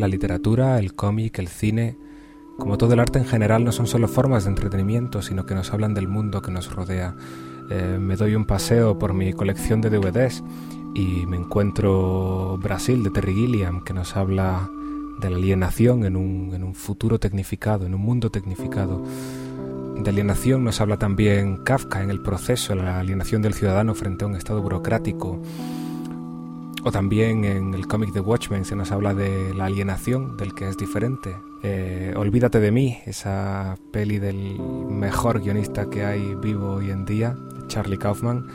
La literatura, el cómic, el cine, como todo el arte en general, no son solo formas de entretenimiento, sino que nos hablan del mundo que nos rodea. Eh, me doy un paseo por mi colección de DVDs y me encuentro Brasil de Terry Gilliam, que nos habla de la alienación en un, en un futuro tecnificado, en un mundo tecnificado. De alienación nos habla también Kafka en el proceso, la alienación del ciudadano frente a un estado burocrático. O también en el cómic de Watchmen se nos habla de la alienación del que es diferente. Eh, Olvídate de mí, esa peli del mejor guionista que hay vivo hoy en día, Charlie Kaufman,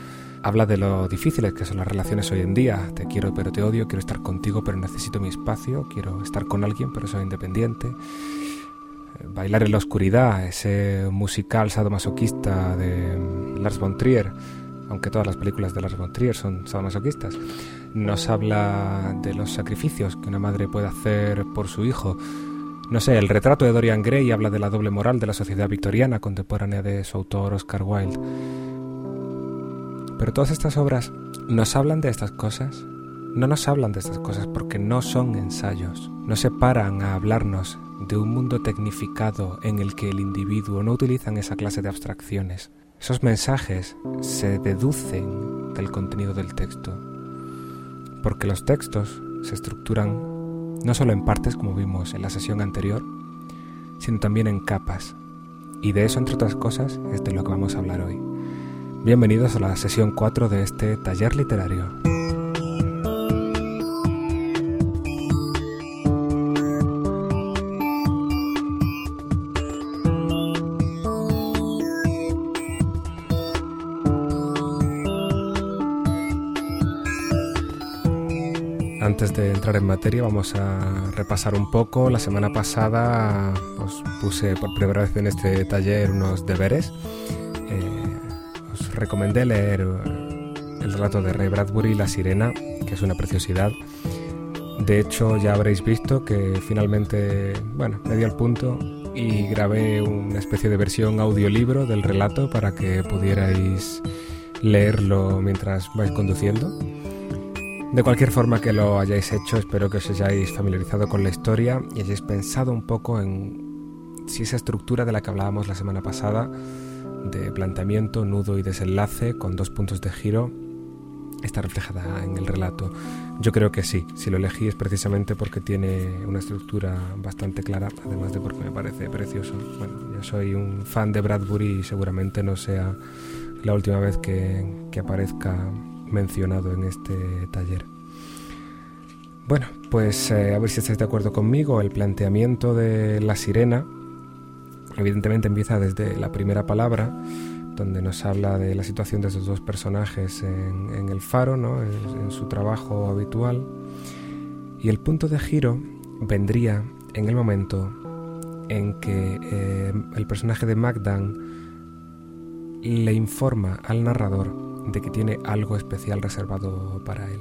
habla de lo difíciles que son las relaciones hoy en día. Te quiero pero te odio, quiero estar contigo pero necesito mi espacio, quiero estar con alguien pero soy independiente. Eh, Bailar en la oscuridad, ese musical sadomasoquista de Lars von Trier, aunque todas las películas de Lars von Trier son sadomasoquistas, nos habla de los sacrificios que una madre puede hacer por su hijo. No sé, el retrato de Dorian Gray habla de la doble moral de la sociedad victoriana contemporánea de su autor Oscar Wilde. Pero todas estas obras nos hablan de estas cosas. No nos hablan de estas cosas porque no son ensayos. No se paran a hablarnos de un mundo tecnificado en el que el individuo no utilizan esa clase de abstracciones. Esos mensajes se deducen del contenido del texto. Porque los textos se estructuran no solo en partes como vimos en la sesión anterior, sino también en capas. Y de eso, entre otras cosas, es de lo que vamos a hablar hoy. Bienvenidos a la sesión 4 de este taller literario. Entrar en materia vamos a repasar un poco. La semana pasada os puse por primera vez en este taller unos deberes. Eh, os recomendé leer el relato de Ray Bradbury, La Sirena, que es una preciosidad. De hecho, ya habréis visto que finalmente, bueno, me dio el punto y grabé una especie de versión audiolibro del relato para que pudierais leerlo mientras vais conduciendo. De cualquier forma que lo hayáis hecho, espero que os hayáis familiarizado con la historia y hayáis pensado un poco en si esa estructura de la que hablábamos la semana pasada, de planteamiento, nudo y desenlace, con dos puntos de giro, está reflejada en el relato. Yo creo que sí, si lo elegí es precisamente porque tiene una estructura bastante clara, además de porque me parece precioso. Bueno, yo soy un fan de Bradbury y seguramente no sea la última vez que, que aparezca mencionado en este taller. Bueno, pues eh, a ver si estáis de acuerdo conmigo. El planteamiento de la sirena evidentemente empieza desde la primera palabra, donde nos habla de la situación de esos dos personajes en, el faro, ¿no? en, su trabajo habitual. Y el punto de giro vendría en el momento en que eh, el personaje de Magdan le informa al narrador de que tiene algo especial reservado para él.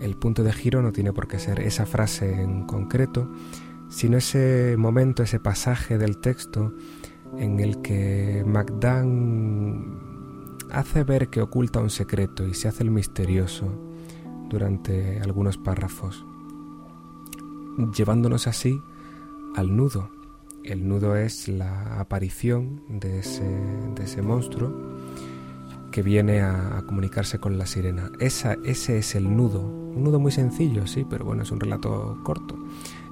El punto de giro no tiene por qué ser esa frase en concreto, sino ese momento, ese pasaje del texto en el que Magdan hace ver que oculta un secreto y se hace el misterioso durante algunos párrafos, llevándonos así al nudo. El nudo es la aparición de ese, de ese monstruo que viene a, comunicarse con la sirena. Esa, ese es el nudo, un nudo muy sencillo, sí, pero bueno, es un relato corto.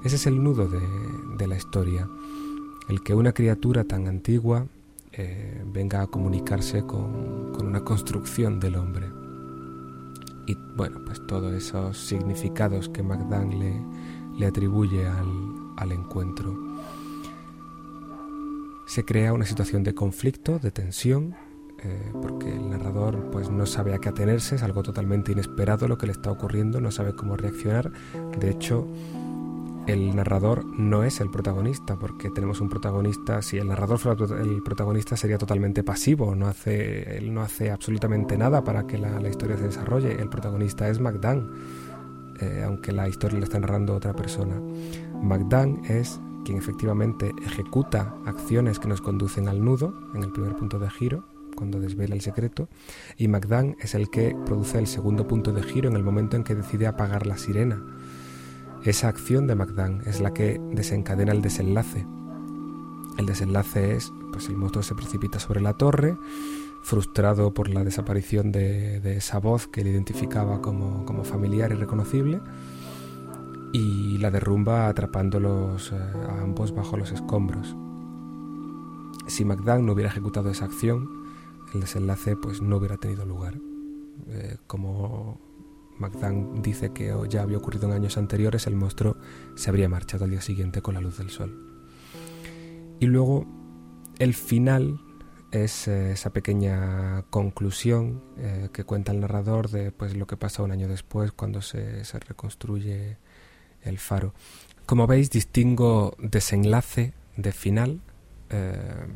Ese es el nudo de, la historia, el que una criatura tan antigua eh, venga a comunicarse con, una construcción del hombre. Y bueno, pues todos esos significados que Magdan le, le atribuye al, al encuentro. Se crea una situación de conflicto, de tensión, eh, porque el narrador pues no sabe a qué atenerse, es algo totalmente inesperado lo que le está ocurriendo, no sabe cómo reaccionar. De hecho, el narrador no es el protagonista, porque tenemos un protagonista, si el narrador fuera el protagonista sería totalmente pasivo, no hace, él no hace absolutamente nada para que la, historia se desarrolle, el protagonista es Magdan, eh, aunque la historia la está narrando otra persona. Magdan es quien efectivamente ejecuta acciones que nos conducen al nudo, en el primer punto de giro, cuando desvela el secreto, y Magdan es el que produce el segundo punto de giro en el momento en que decide apagar la sirena. Esa acción de Magdan es la que desencadena el desenlace. El desenlace es, pues el monstruo se precipita sobre la torre, frustrado por la desaparición de, esa voz que le identificaba como, como familiar y reconocible, y la derrumba atrapándolos eh, a ambos bajo los escombros. Si Magdan no hubiera ejecutado esa acción, el desenlace pues no hubiera tenido lugar. Eh, como Magdan dice que ya había ocurrido en años anteriores, el monstruo se habría marchado al día siguiente con la luz del sol. Y luego el final es eh, esa pequeña conclusión que cuenta el narrador de pues, lo que pasa un año después cuando se, reconstruye el faro. Como veis, distingo desenlace de final, eh,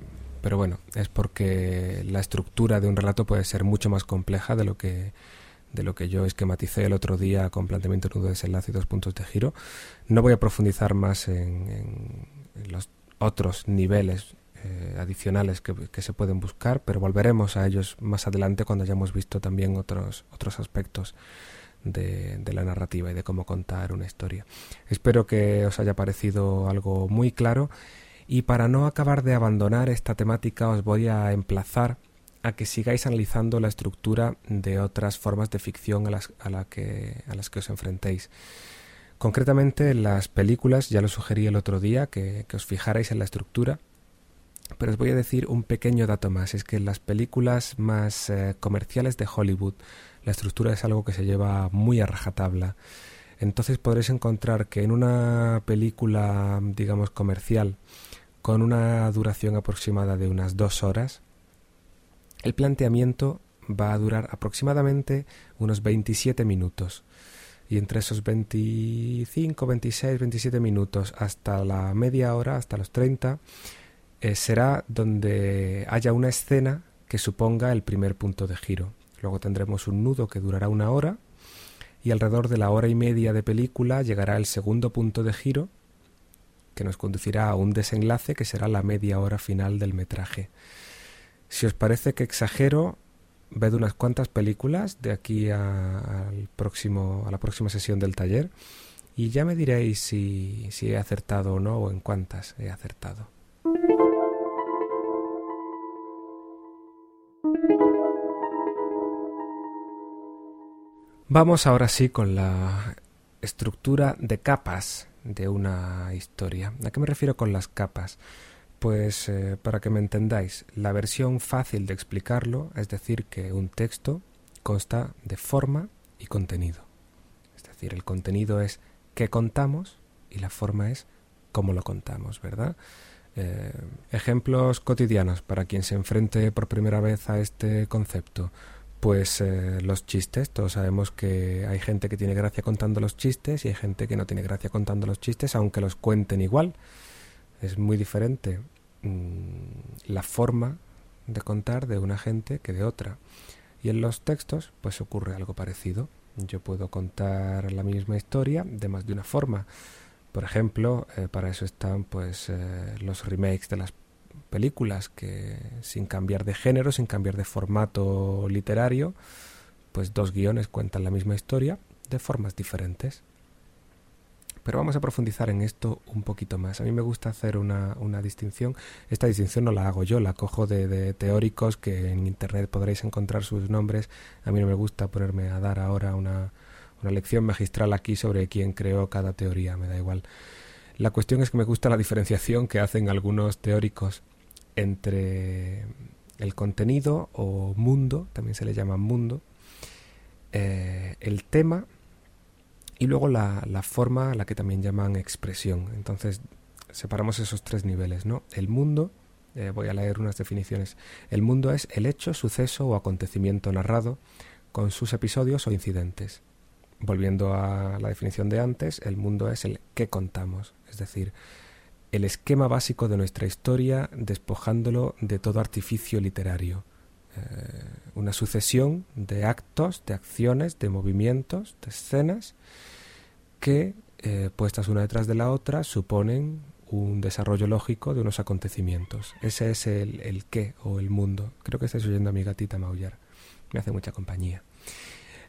pero bueno, es porque la estructura de un relato puede ser mucho más compleja de lo que de lo que yo esquematicé el otro día con planteamiento nudo, desenlace y dos puntos de giro. No voy a profundizar más en, los otros niveles eh, adicionales que, que, se pueden buscar, pero volveremos a ellos más adelante cuando hayamos visto también otros, otros aspectos de, la narrativa y de cómo contar una historia. Espero que os haya parecido algo muy claro y para no acabar de abandonar esta temática os voy a emplazar a que sigáis analizando la estructura de otras formas de ficción a las, a que, a las que os enfrentéis. Concretamente en las películas, ya lo sugerí el otro día, que, os fijarais en la estructura, pero os voy a decir un pequeño dato más, es que en las películas más eh, comerciales de Hollywood, la estructura es algo que se lleva muy a rajatabla. Entonces podréis encontrar que en una película, digamos, comercial, con una duración aproximada de unas dos horas, el planteamiento va a durar aproximadamente unos 27 minutos. Y entre esos 25, 26, 27 minutos hasta la media hora, hasta los 30, eh, será donde haya una escena que suponga el primer punto de giro. Luego tendremos un nudo que durará una hora y alrededor de la hora y media de película llegará el segundo punto de giro que nos conducirá a un desenlace que será la media hora final del metraje. Si os parece que exagero, ved unas cuantas películas de aquí a, próximo, a la próxima sesión del taller y ya me diréis si, si he acertado o no o en cuántas he acertado. Vamos ahora sí con la estructura de capas de una historia. ¿A qué me refiero con las capas? Pues eh, para que me entendáis, la versión fácil de explicarlo es decir que un texto consta de forma y contenido. Es decir, el contenido es qué contamos y la forma es cómo lo contamos, ¿verdad? Eh, ejemplos cotidianos para quien se enfrente por primera vez a este concepto pues eh, los chistes. Todos sabemos que hay gente que tiene gracia contando los chistes y hay gente que no tiene gracia contando los chistes, aunque los cuenten igual. Es muy diferente mm, la forma de contar de una gente que de otra. Y en los textos, pues ocurre algo parecido. Yo puedo contar la misma historia de más de una forma. Por ejemplo, eh, para eso están pues eh, los remakes de las películas que sin cambiar de género, sin cambiar de formato literario, pues dos guiones cuentan la misma historia de formas diferentes. Pero vamos a profundizar en esto un poquito más. A mí me gusta hacer una, una distinción. Esta distinción no la hago yo, la cojo de, teóricos que en Internet podréis encontrar sus nombres. A mí no me gusta ponerme a dar ahora una, una lección magistral aquí sobre quién creó cada teoría, me da igual. La cuestión es que me gusta la diferenciación que hacen algunos teóricos entre el contenido o mundo, también se le llama mundo, eh, el tema y luego la, forma a la que también llaman expresión. Entonces separamos esos tres niveles, ¿no? El mundo, eh, voy a leer unas definiciones. El mundo es el hecho, suceso o acontecimiento narrado con sus episodios o incidentes. Volviendo a la definición de antes, el mundo es el que contamos, es decir, el esquema básico de nuestra historia despojándolo de todo artificio literario. Eh, una sucesión de actos, de acciones, de movimientos, de escenas que, eh, puestas una detrás de la otra, suponen un desarrollo lógico de unos acontecimientos. Ese es el, qué o el mundo. Creo que estáis oyendo a mi gatita maullar. Me hace mucha compañía.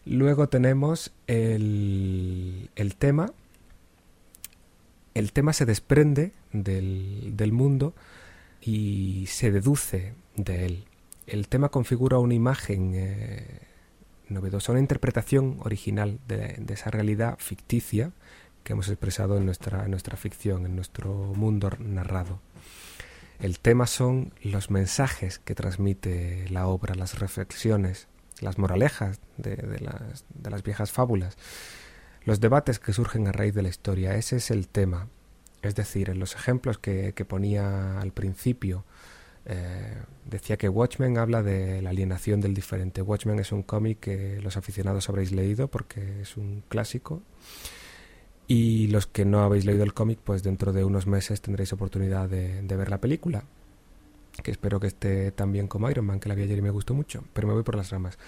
Luego tenemos el tema, el tema se desprende del, del mundo y se deduce de él. El tema configura una imagen eh, novedosa, una interpretación original de, esa realidad ficticia que hemos expresado en nuestra, en nuestra ficción, en nuestro mundo narrado. El tema son los mensajes que transmite la obra, las reflexiones, las moralejas de, las, de las viejas fábulas, los debates que surgen a raíz de la historia. Ese es el tema. Es decir, en los ejemplos que, ponía al principio, eh, decía que Watchmen habla de la alienación del diferente. Watchmen es un cómic que los aficionados habréis leído porque es un clásico. Y los que no habéis leído el cómic, pues dentro de unos meses tendréis oportunidad de, ver la película. Que espero que esté tan bien como Iron Man, que la vi ayer y me gustó mucho, pero me voy por las ramas.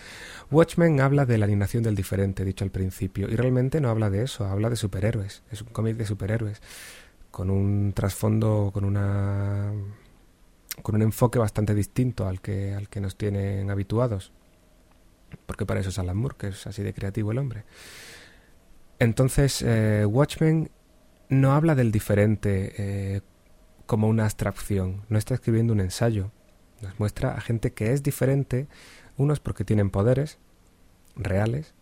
Watchmen habla de la alienación del diferente, dicho al principio, y realmente no habla de eso, habla de superhéroes. Es un cómic de superhéroes con un trasfondo, con una con un enfoque bastante distinto al que al que nos tienen habituados. Porque para eso es Alan Moore, que es así de creativo el hombre. Entonces, eh, Watchmen no habla del diferente eh, como una abstracción, no está escribiendo un ensayo. Nos muestra a gente que es diferente, unos porque tienen poderes reales,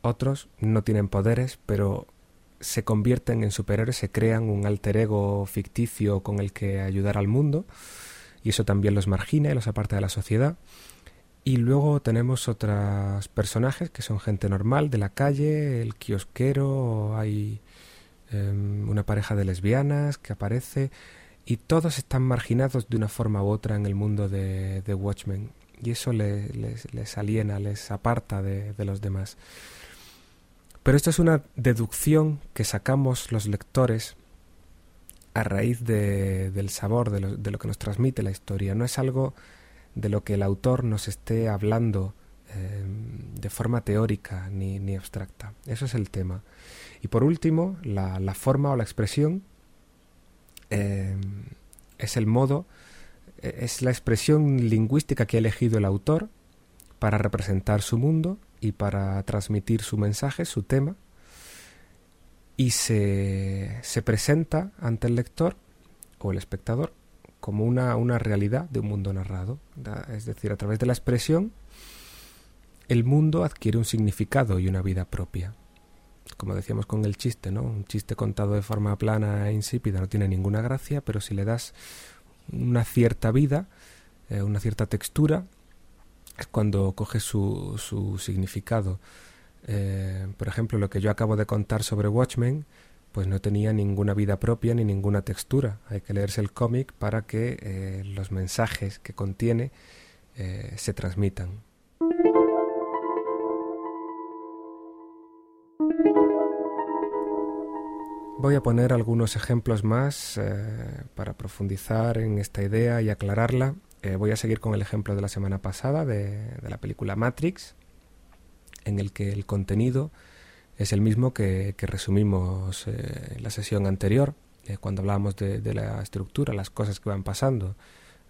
otros no tienen poderes, pero se convierten en superhéroes, se crean un alter ego ficticio con el que ayudar al mundo, y eso también los margina y los aparta de la sociedad. Y luego tenemos otros personajes que son gente normal de la calle, el kiosquero, hay em, una pareja de lesbianas que aparece, y todos están marginados de una forma u otra en el mundo de, Watchmen, y eso les, aliena, les aparta de los demás. Pero esto es una deducción que sacamos los lectores a raíz del sabor, de lo, que nos transmite la historia. No es algo de lo que el autor nos esté hablando em, de forma teórica ni, abstracta. Eso es el tema. Y por último, la, forma o la expresión em, es el modo, e, es la expresión lingüística que ha elegido el autor para representar su mundo y para transmitir su mensaje, su tema, y se, se presenta ante el lector o el espectador como una, una realidad de un mundo narrado. Es decir, a través de la expresión, el mundo adquiere un significado y una vida propia. Como decíamos con el chiste, ¿no? Un chiste contado de forma plana e insípida no tiene ninguna gracia, pero si le das una cierta vida, eh, una cierta textura, es cuando coge su, su significado. Eh, por ejemplo, lo que yo acabo de contar sobre Watchmen, pues no tenía ninguna vida propia ni ninguna textura. Hay que leerse el cómic para que eh, los mensajes que contiene se transmitan. Voy a poner algunos ejemplos más para profundizar en esta idea y aclararla. Eh, voy a seguir con el ejemplo de la semana pasada de, la película Matrix, en el que el contenido es el mismo que, resumimos eh, en la sesión anterior, eh, cuando hablábamos de, la estructura, las cosas que van pasando,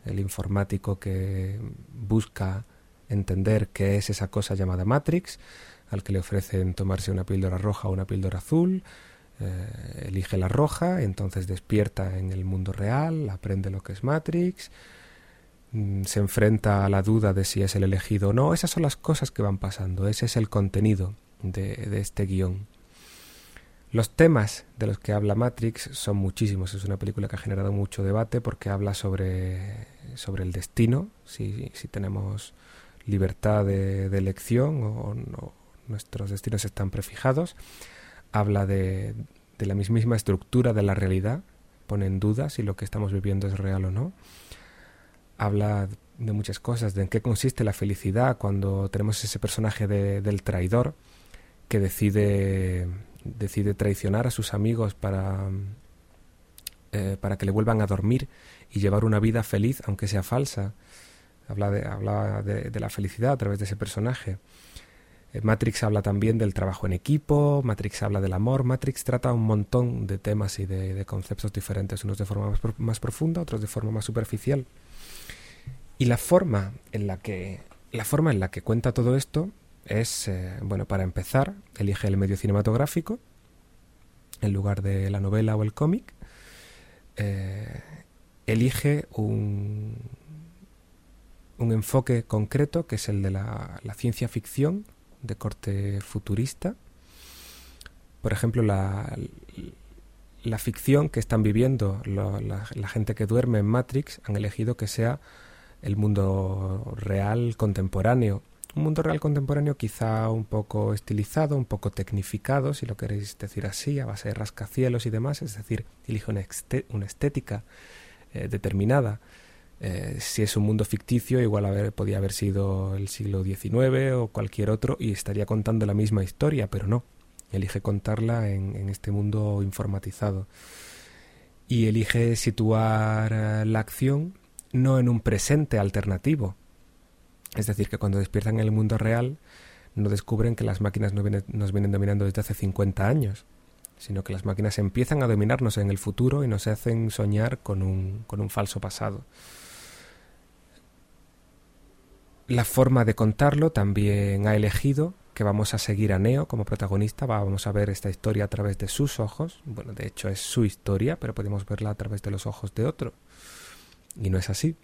el informático que busca entender qué es esa cosa llamada Matrix, al que le ofrecen tomarse una píldora roja o una píldora azul, elige la roja, entonces despierta en el mundo real, aprende lo que es Matrix, Mm, se enfrenta a la duda de si es el elegido o no. Esas son las cosas que van pasando, ese es el contenido de, este guion. Los temas de los que habla Matrix son muchísimos. Es una película que ha generado mucho debate porque habla sobre, sobre el destino, si, si tenemos libertad de, elección o, no, nuestros destinos están prefijados. Habla de, de la mismísima estructura de la realidad, pone en duda si lo que estamos viviendo es real o no habla de muchas cosas, de en qué consiste la felicidad cuando tenemos ese personaje del traidor que decide, decide traicionar a sus amigos para, eh, para que le vuelvan a dormir y llevar una vida feliz, aunque sea falsa. Habla de, habla de, la felicidad a través de ese personaje. Eh, Matrix habla también del trabajo en equipo, Matrix habla del amor, Matrix trata un montón de temas y de, conceptos diferentes, unos de forma más, profunda, otros de forma más superficial. Y la forma en la que, la forma en la que cuenta todo esto es, eh, bueno, para empezar, elige el medio cinematográfico en lugar de la novela o el cómic. eh, elige un, un enfoque concreto que es el de la, ciencia ficción de corte futurista. Por ejemplo, la, la ficción que están viviendo la, gente que duerme en Matrix han elegido que sea el mundo real contemporáneo. Un mundo real contemporáneo quizá un poco estilizado, un poco tecnificado, si lo queréis decir así, a base de rascacielos y demás, es decir, elige una, estética eh, determinada. Eh, si es un mundo ficticio, igual haber, podía haber sido el siglo XIX o cualquier otro y estaría contando la misma historia, pero no elige contarla en, este mundo informatizado. Y elige situar eh, la acción no en un presente alternativo. Es decir, que cuando despiertan en el mundo real no descubren que las máquinas vienen, nos vienen dominando desde hace 50 años, sino que las máquinas empiezan a dominarnos en el futuro y nos hacen soñar con un, con un falso pasado. La forma de contarlo también ha elegido que vamos a seguir a Neo como protagonista, vamos a ver esta historia a través de sus ojos, bueno, de hecho es su historia, pero podemos verla a través de los ojos de otro, y no es así.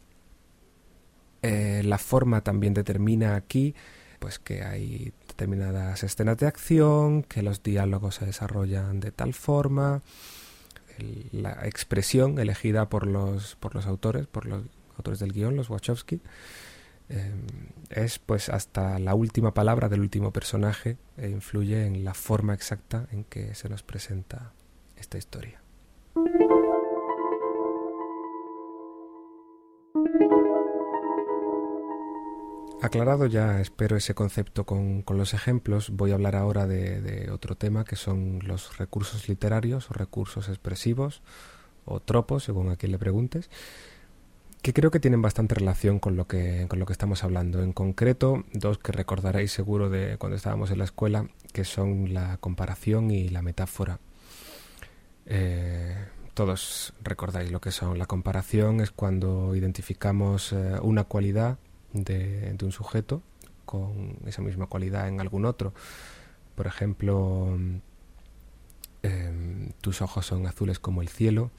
Eh, la forma también determina aquí pues que hay determinadas escenas de acción, que los diálogos se desarrollan de tal forma, la expresión elegida por los, por los autores, por los autores del guion, los Wachowski, Em, es pues hasta la última palabra del último personaje e influye en la forma exacta en que se nos presenta esta historia. Aclarado ya, espero ese concepto con, los ejemplos, voy a hablar ahora de, otro tema que son los recursos literarios o recursos expresivos o tropos, según a quien le preguntes, que creo que tienen bastante relación con lo que, con lo que estamos hablando. En concreto, dos que recordaréis seguro de cuando estábamos en la escuela, que son la comparación y la metáfora. Eh, todos recordáis lo que son. La comparación es cuando identificamos eh, una cualidad de, un sujeto con esa misma cualidad en algún otro. Por ejemplo, em, tus ojos son azules como el cielo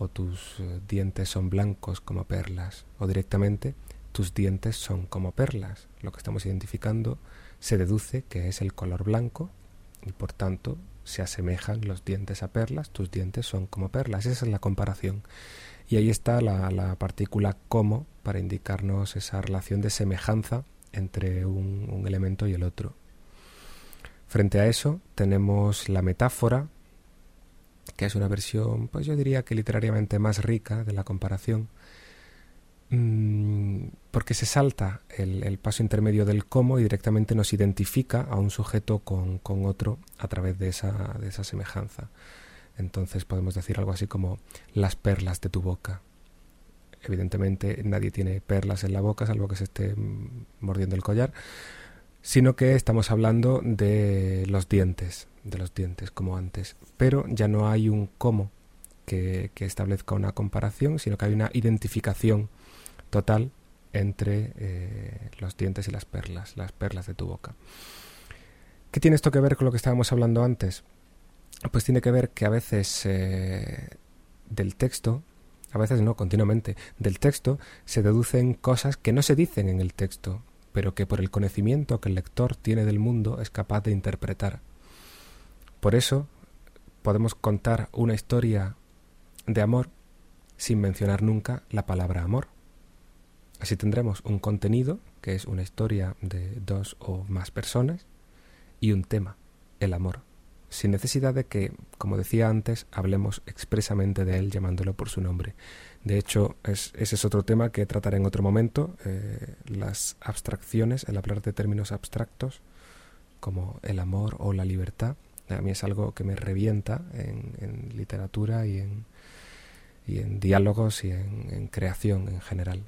o tus eh, dientes son blancos como perlas, o directamente tus dientes son como perlas. Lo que estamos identificando se deduce que es el color blanco y por tanto se asemejan los dientes a perlas, tus dientes son como perlas. Esa es la comparación. Y ahí está la, partícula como para indicarnos esa relación de semejanza entre un elemento y el otro. Frente a eso tenemos la metáfora, que es una versión, pues yo diría que literariamente más rica de la comparación, mm, porque se salta el, paso intermedio del cómo y directamente nos identifica a un sujeto con, con otro a través de esa, de esa semejanza. Entonces podemos decir algo así como las perlas de tu boca. Evidentemente nadie tiene perlas en la boca, salvo que se esté mm, mordiendo el collar, sino que estamos hablando de los dientes, de los dientes como antes, pero ya no hay un cómo que, establezca una comparación, sino que hay una identificación total entre eh, los dientes y las perlas, las perlas de tu boca. ¿Qué tiene esto que ver con lo que estábamos hablando antes? Pues tiene que ver que a veces eh, del texto, a veces no, continuamente, del texto se deducen cosas que no se dicen en el texto, pero que por el conocimiento que el lector tiene del mundo es capaz de interpretar. Por eso podemos contar una historia de amor sin mencionar nunca la palabra amor. Así tendremos un contenido, que es una historia de dos o más personas, y un tema, el amor, sin necesidad de que, como decía antes, hablemos expresamente de él llamándolo por su nombre. De hecho, ese es otro tema que trataré en otro momento, eh, las abstracciones, el hablar de términos abstractos como el amor o la libertad. A mí es algo que me revienta en, literatura y en, y en diálogos y en, creación en general.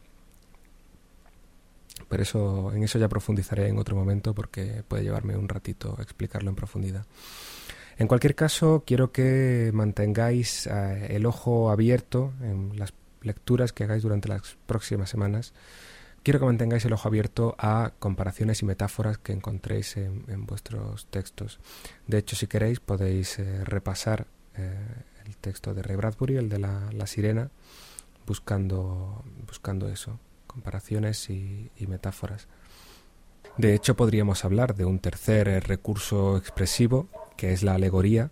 Pero eso, en eso ya profundizaré en otro momento porque puede llevarme un ratito explicarlo en profundidad. En cualquier caso, quiero que mantengáis eh, el ojo abierto en las lecturas que hagáis durante las próximas semanas, quiero que mantengáis el ojo abierto a comparaciones y metáforas que encontréis en, vuestros textos. De hecho, si queréis, podéis eh, repasar eh, el texto de Ray Bradbury, el de la, sirena, buscando, buscando eso, comparaciones y, metáforas. De hecho, podríamos hablar de un tercer eh, recurso expresivo, que es la alegoría,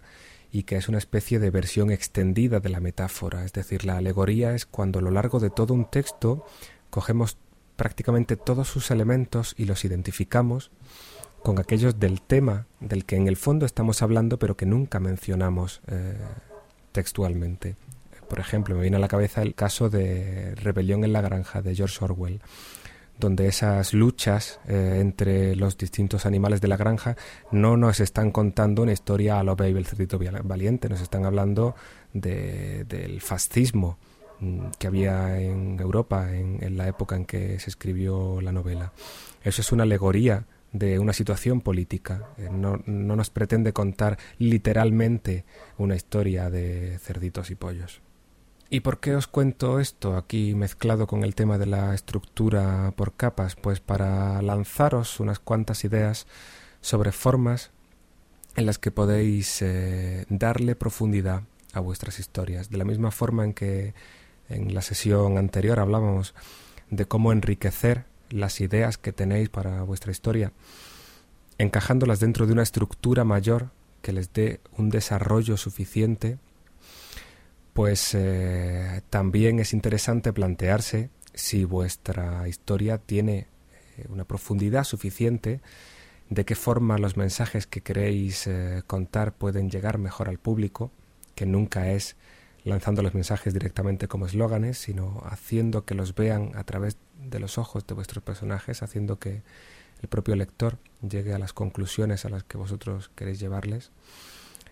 y que es una especie de versión extendida de la metáfora. Es decir, la alegoría es cuando a lo largo de todo un texto cogemos prácticamente todos sus elementos y los identificamos con aquellos del tema del que en el fondo estamos hablando pero que nunca mencionamos eh, textualmente. Por ejemplo, me viene a la cabeza el caso de Rebelión en la Granja de George Orwell, donde esas luchas eh, entre los distintos animales de la granja no nos están contando una historia a lo Baby el cerdito valiente, nos están hablando del fascismo, que había en Europa en, la época en que se escribió la novela. Eso es una alegoría de una situación política. Eh, no, no, nos pretende contar literalmente una historia de cerditos y pollos. ¿Y por qué os cuento esto aquí mezclado con el tema de la estructura por capas? Pues para lanzaros unas cuantas ideas sobre formas en las que podéis eh, darle profundidad a vuestras historias. De la misma forma en que en la sesión anterior hablábamos de cómo enriquecer las ideas que tenéis para vuestra historia, encajándolas dentro de una estructura mayor que les dé un desarrollo suficiente, pues eh, también es interesante plantearse si vuestra historia tiene eh, una profundidad suficiente, de qué forma los mensajes que queréis eh, contar pueden llegar mejor al público, que nunca es lanzando los mensajes directamente como eslóganes, sino haciendo que los vean a través de los ojos de vuestros personajes, haciendo que el propio lector llegue a las conclusiones a las que vosotros queréis llevarles.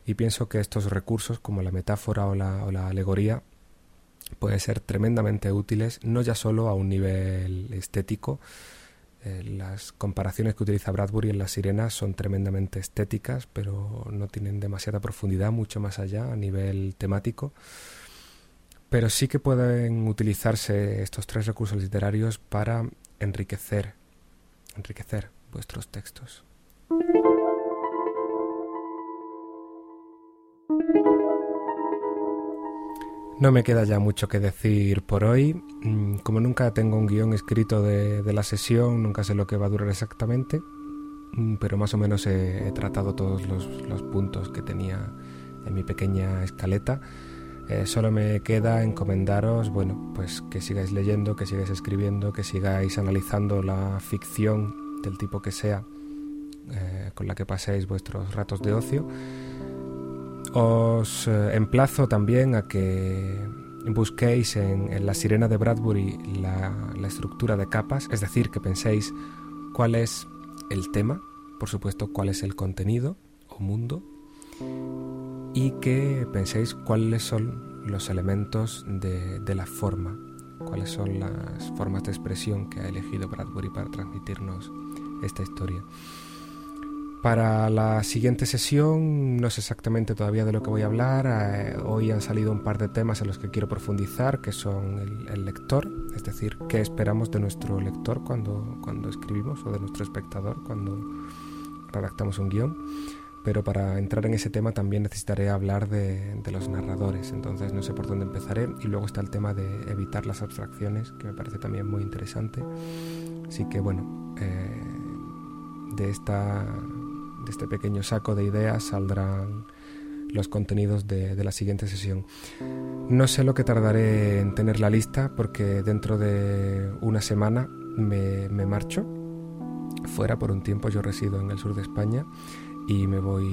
Y pienso que estos recursos, como la metáfora o la, o la alegoría, pueden ser tremendamente útiles, no ya solo a un nivel estético, eh, las comparaciones que utiliza Bradbury en Las Sirenas son tremendamente estéticas, pero no tienen demasiada profundidad, mucho más allá a nivel temático. Pero sí que pueden utilizarse estos tres recursos literarios para enriquecer, enriquecer vuestros textos. No me queda ya mucho que decir por hoy. Mm, como nunca tengo un guion escrito de, la sesión, nunca sé lo que va a durar exactamente, mm, pero más o menos he, tratado todos los, puntos que tenía en mi pequeña escaleta. Eh, solo me queda encomendaros, bueno, pues que sigáis leyendo, que sigáis escribiendo, que sigáis analizando la ficción del tipo que sea eh, con la que paséis vuestros ratos de ocio os eh, emplazo también a que busquéis en, la sirena de Bradbury la, estructura de capas, es decir, que penséis cuál es el tema, por supuesto cuál es el contenido o mundo, y que penséis cuáles son los elementos de la forma, cuáles son las formas de expresión que ha elegido Bradbury para transmitirnos esta historia. Para la siguiente sesión, no sé exactamente todavía de lo que voy a hablar. Eh, hoy han salido un par de temas en los que quiero profundizar, que son el, lector, es decir, qué esperamos de nuestro lector cuando, cuando escribimos o de nuestro espectador cuando redactamos un guion. Pero para entrar en ese tema también necesitaré hablar de, los narradores, entonces no sé por dónde empezaré. Y luego está el tema de evitar las abstracciones, que me parece también muy interesante. Así que bueno, eh, de esta de este pequeño saco de ideas saldrán los contenidos de, la siguiente sesión. No sé lo que tardaré en tener la lista porque dentro de una semana me, marcho fuera por un tiempo. Yo resido en el sur de España y me voy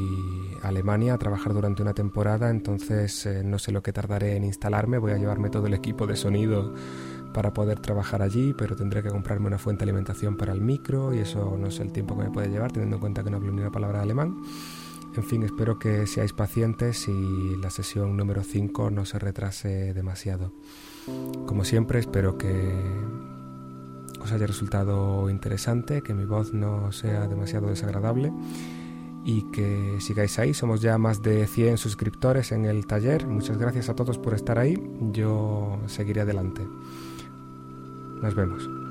a Alemania a trabajar durante una temporada, entonces eh, no sé lo que tardaré en instalarme. Voy a llevarme todo el equipo de sonido para poder trabajar allí, pero tendré que comprarme una fuente de alimentación para el micro y eso no sé el tiempo que me puede llevar, teniendo en cuenta que no hablo ni una palabra de alemán. En fin, espero que seáis pacientes y la sesión número 5 no se retrase demasiado. Como siempre, espero que os haya resultado interesante, que mi voz no sea demasiado desagradable y que sigáis ahí. Somos ya más de 100 suscriptores en el taller. Muchas gracias a todos por estar ahí. Yo seguiré adelante. Nos vemos.